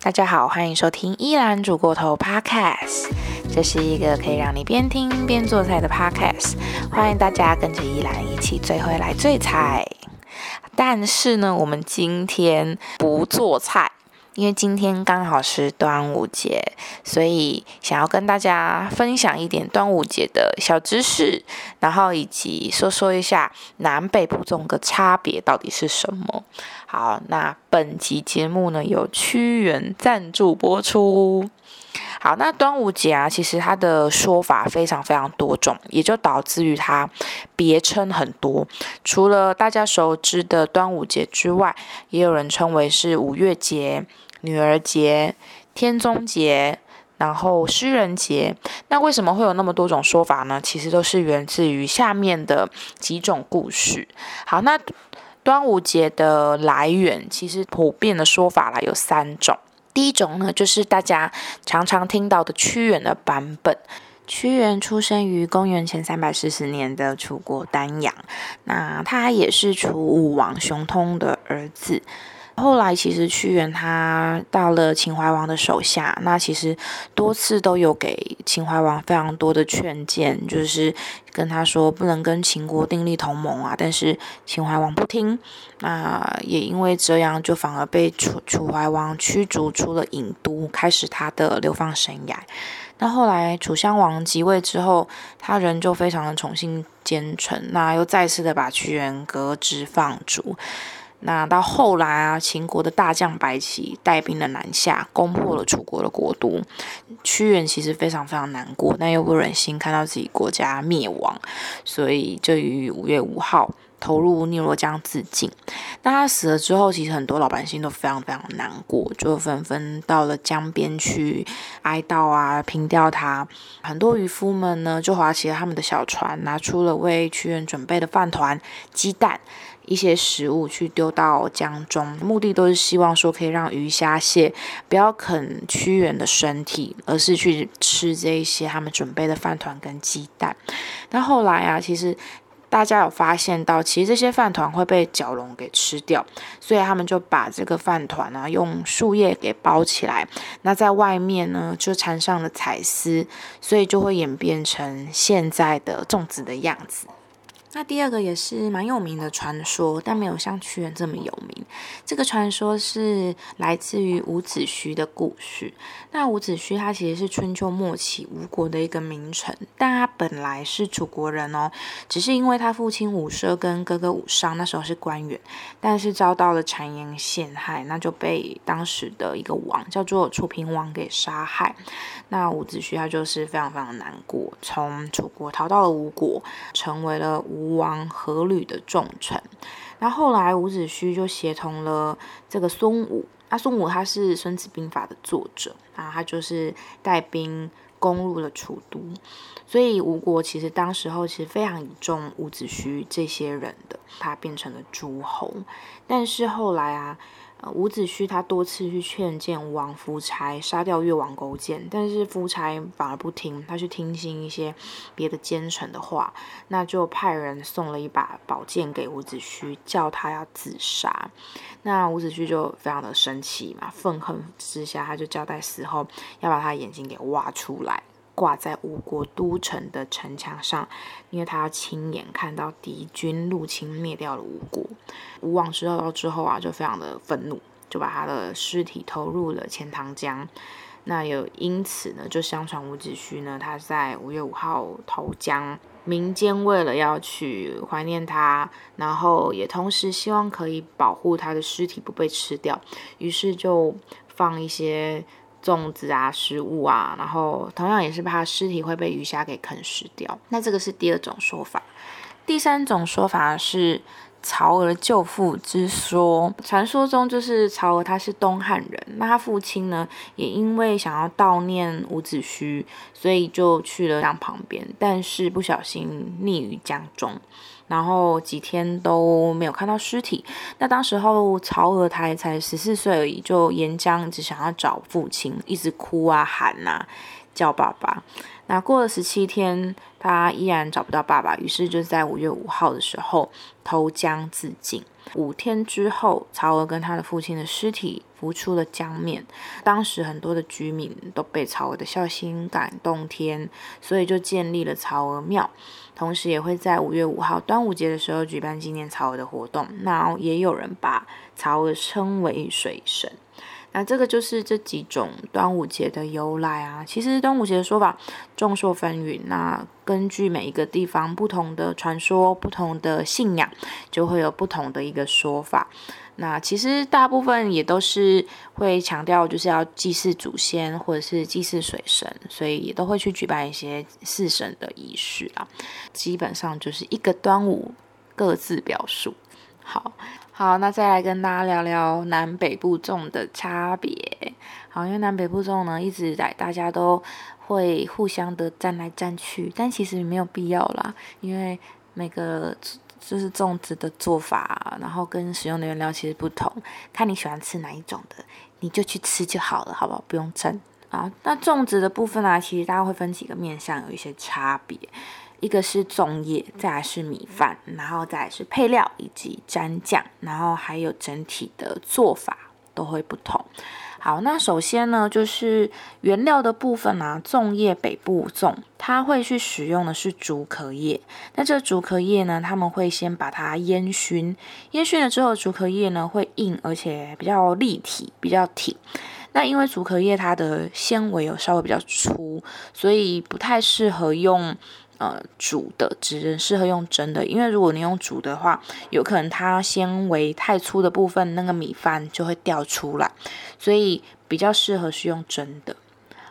大家好，欢迎收听依兰煮过头 Podcast，这是一个可以让你边听边做菜的 Podcast，欢迎大家跟着依兰一起最会来最菜。但是呢，我们今天不做菜。因为今天刚好是端午节，所以想要跟大家分享一点端午节的小知识，然后以及说说一下南北部种的差别到底是什么。好，那本集节目呢由屈原赞助播出。好，那端午节啊，其实它的说法非常非常多种，也就导致于它别称很多。除了大家熟知的端午节之外，也有人称为是五月节。女儿节、天宗节，然后诗人节，那为什么会有那么多种说法呢？其实都是源自于下面的几种故事。好，那端午节的来源，其实普遍的说法啦有三种。第一种呢，就是大家常常听到的屈原的版本。屈原出生于公元前三百四十年的楚国丹阳，那他也是楚武王熊通的儿子。后来其实屈原他到了秦怀王的手下，那其实多次都有给秦怀王非常多的劝谏，就是跟他说不能跟秦国订立同盟啊，但是秦怀王不听，那也因为这样，就反而被楚楚怀王驱逐出了郢都，开始他的流放生涯。那后来楚襄王即位之后，他人就非常的宠信奸臣，那又再次的把屈原革职放逐。那到后来啊，秦国的大将白起带兵的南下，攻破了楚国的国都。屈原其实非常非常难过，但又不忍心看到自己国家灭亡，所以就于五月五号投入汨罗江自尽。那他死了之后，其实很多老百姓都非常非常难过，就纷纷到了江边去哀悼啊，凭吊他。很多渔夫们呢，就划起了他们的小船，拿出了为屈原准备的饭团、鸡蛋。一些食物去丢到江中，目的都是希望说可以让鱼虾蟹不要啃屈原的身体，而是去吃这一些他们准备的饭团跟鸡蛋。那后来啊，其实大家有发现到，其实这些饭团会被角龙给吃掉，所以他们就把这个饭团呢用树叶给包起来，那在外面呢就缠上了彩丝，所以就会演变成现在的粽子的样子。那第二个也是蛮有名的传说，但没有像屈原这么有名。这个传说是来自于伍子胥的故事。那伍子胥他其实是春秋末期吴国的一个名臣，但他本来是楚国人哦，只是因为他父亲伍奢跟哥哥伍尚那时候是官员，但是遭到了谗言陷害，那就被当时的一个王叫做楚平王给杀害。那伍子胥他就是非常非常难过，从楚国逃到了吴国，成为了吴。吴王阖闾的重臣，那后来伍子胥就协同了这个孙武，那孙武他是《孙子兵法》的作者啊，他就是带兵攻入了楚都，所以吴国其实当时候其实非常倚重伍子胥这些人的，他变成了诸侯，但是后来啊。呃，伍子胥他多次去劝谏吴王夫差杀掉越王勾践，但是夫差反而不听，他去听信一些别的奸臣的话，那就派人送了一把宝剑给伍子胥，叫他要自杀。那伍子胥就非常的生气嘛，愤恨之下，他就交代死后要把他眼睛给挖出来。挂在吴国都城的城墙上，因为他要亲眼看到敌军入侵灭掉了吴国。吴王知道之后啊，就非常的愤怒，就把他的尸体投入了钱塘江。那有因此呢，就相传伍子胥呢，他在五月五号投江，民间为了要去怀念他，然后也同时希望可以保护他的尸体不被吃掉，于是就放一些。粽子啊，食物啊，然后同样也是怕尸体会被鱼虾给啃食掉。那这个是第二种说法。第三种说法是曹娥救父之说。传说中就是曹娥他是东汉人，那他父亲呢也因为想要悼念伍子胥，所以就去了江旁边，但是不小心溺于江中。然后几天都没有看到尸体。那当时候曹娥台才十四岁而已，就沿江只想要找父亲，一直哭啊喊啊叫爸爸。那过了十七天，他依然找不到爸爸，于是就在五月五号的时候投江自尽。五天之后，曹娥跟他的父亲的尸体浮出了江面。当时很多的居民都被曹娥的孝心感动天，所以就建立了曹娥庙。同时也会在五月五号端午节的时候举办纪念曹娥的活动。那也有人把曹娥称为水神。那这个就是这几种端午节的由来啊。其实端午节的说法众说纷纭，那根据每一个地方不同的传说、不同的信仰，就会有不同的一个说法。那其实大部分也都是会强调就是要祭祀祖先或者是祭祀水神，所以也都会去举办一些祀神的仪式啊。基本上就是一个端午各自表述。好。好，那再来跟大家聊聊南北部粽的差别。好，因为南北部粽呢，一直在大家都会互相的站来站去，但其实没有必要啦，因为每个就是粽子的做法，然后跟使用的原料其实不同，看你喜欢吃哪一种的，你就去吃就好了，好不好？不用争啊。那粽子的部分呢，其实大家会分几个面向，有一些差别。一个是粽叶，再来是米饭，然后再来是配料以及蘸酱，然后还有整体的做法都会不同。好，那首先呢，就是原料的部分啊，粽叶北部粽，它会去使用的是竹壳叶。那这竹壳叶呢，他们会先把它烟熏，烟熏了之后，竹壳叶呢会硬，而且比较立体，比较挺。那因为竹壳叶它的纤维有稍微比较粗，所以不太适合用。呃，煮的只适合用蒸的，因为如果你用煮的话，有可能它纤维太粗的部分，那个米饭就会掉出来，所以比较适合是用蒸的。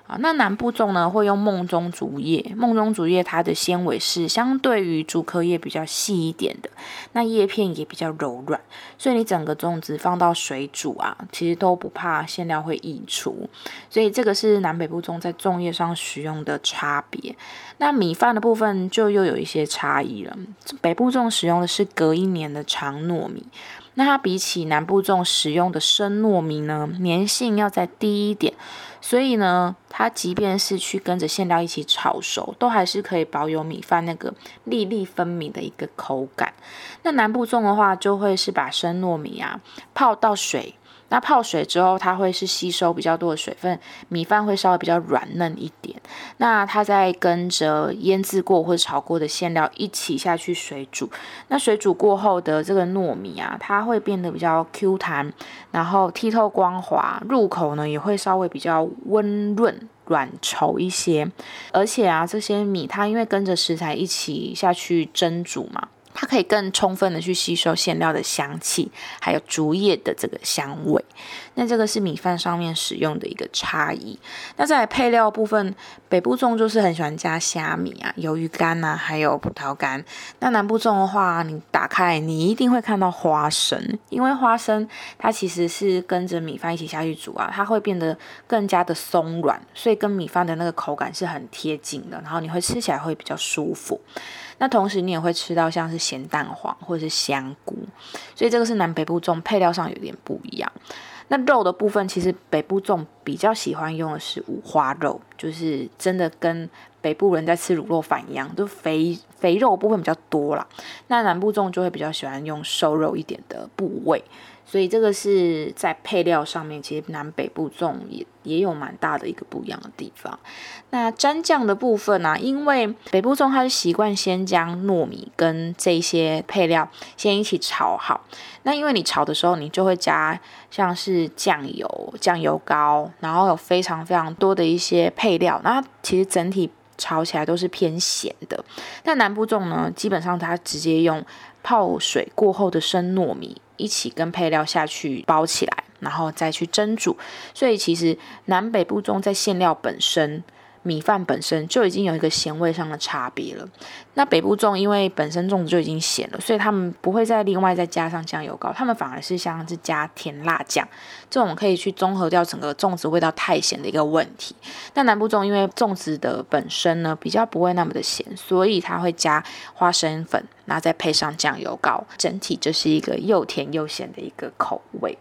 啊，那南部粽呢会用梦中竹叶，梦中竹叶它的纤维是相对于竹科叶比较细一点的，那叶片也比较柔软，所以你整个粽子放到水煮啊，其实都不怕馅料会溢出，所以这个是南北部粽在粽叶上使用的差别。那米饭的部分就又有一些差异了，北部粽使用的是隔一年的长糯米。那它比起南部粽使用的生糯米呢，粘性要再低一点，所以呢，它即便是去跟着馅料一起炒熟，都还是可以保有米饭那个粒粒分明的一个口感。那南部粽的话，就会是把生糯米啊泡到水。那泡水之后，它会是吸收比较多的水分，米饭会稍微比较软嫩一点。那它再跟着腌制过或者炒过的馅料一起下去水煮。那水煮过后的这个糯米啊，它会变得比较 Q 弹，然后剔透光滑，入口呢也会稍微比较温润、软稠一些。而且啊，这些米它因为跟着食材一起下去蒸煮嘛。它可以更充分的去吸收馅料的香气，还有竹叶的这个香味。那这个是米饭上面使用的一个差异。那在配料部分，北部粽就是很喜欢加虾米啊、鱿鱼干呐，还有葡萄干。那南部粽的话，你打开你一定会看到花生，因为花生它其实是跟着米饭一起下去煮啊，它会变得更加的松软，所以跟米饭的那个口感是很贴近的，然后你会吃起来会比较舒服。那同时你也会吃到像是咸蛋黄或者是香菇，所以这个是南北部粽配料上有点不一样。那肉的部分，其实北部粽比较喜欢用的是五花肉，就是真的跟北部人在吃卤肉饭一样，就肥肥肉部分比较多啦。那南部粽就会比较喜欢用瘦肉一点的部位。所以这个是在配料上面，其实南北部粽也也有蛮大的一个不一样的地方。那蘸酱的部分呢，因为北部粽它是习惯先将糯米跟这些配料先一起炒好。那因为你炒的时候，你就会加像是酱油、酱油膏，然后有非常非常多的一些配料，那其实整体炒起来都是偏咸的。但南部粽呢，基本上它直接用泡水过后的生糯米。一起跟配料下去包起来，然后再去蒸煮。所以其实南北部粽在馅料本身。米饭本身就已经有一个咸味上的差别了。那北部粽因为本身粽子就已经咸了，所以他们不会再另外再加上酱油膏，他们反而是像是加甜辣酱，这种可以去综合掉整个粽子味道太咸的一个问题。那南部粽因为粽子的本身呢比较不会那么的咸，所以它会加花生粉，然后再配上酱油膏，整体就是一个又甜又咸的一个口味。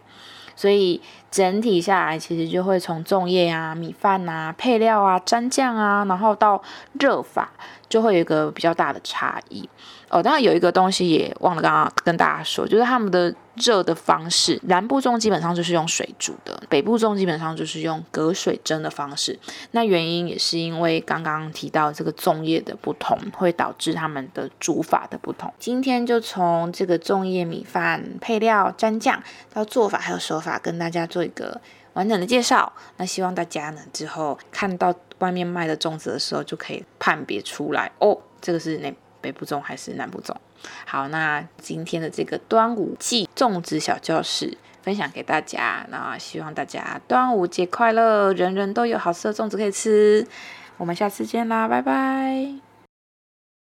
所以整体下来，其实就会从粽叶啊、米饭啊、配料啊、蘸酱啊，然后到热法，就会有一个比较大的差异。哦，当然有一个东西也忘了刚刚跟大家说，就是他们的热的方式。南部粽基本上就是用水煮的，北部粽基本上就是用隔水蒸的方式。那原因也是因为刚刚提到这个粽叶的不同，会导致它们的煮法的不同。今天就从这个粽叶米饭配料、蘸酱到做法还有手法，跟大家做一个完整的介绍。那希望大家呢之后看到外面卖的粽子的时候，就可以判别出来哦，这个是哪北部粽还是南部粽？好，那今天的这个端午季粽子小教室分享给大家，那希望大家端午节快乐，人人都有好吃的粽子可以吃。我们下次见啦，拜拜。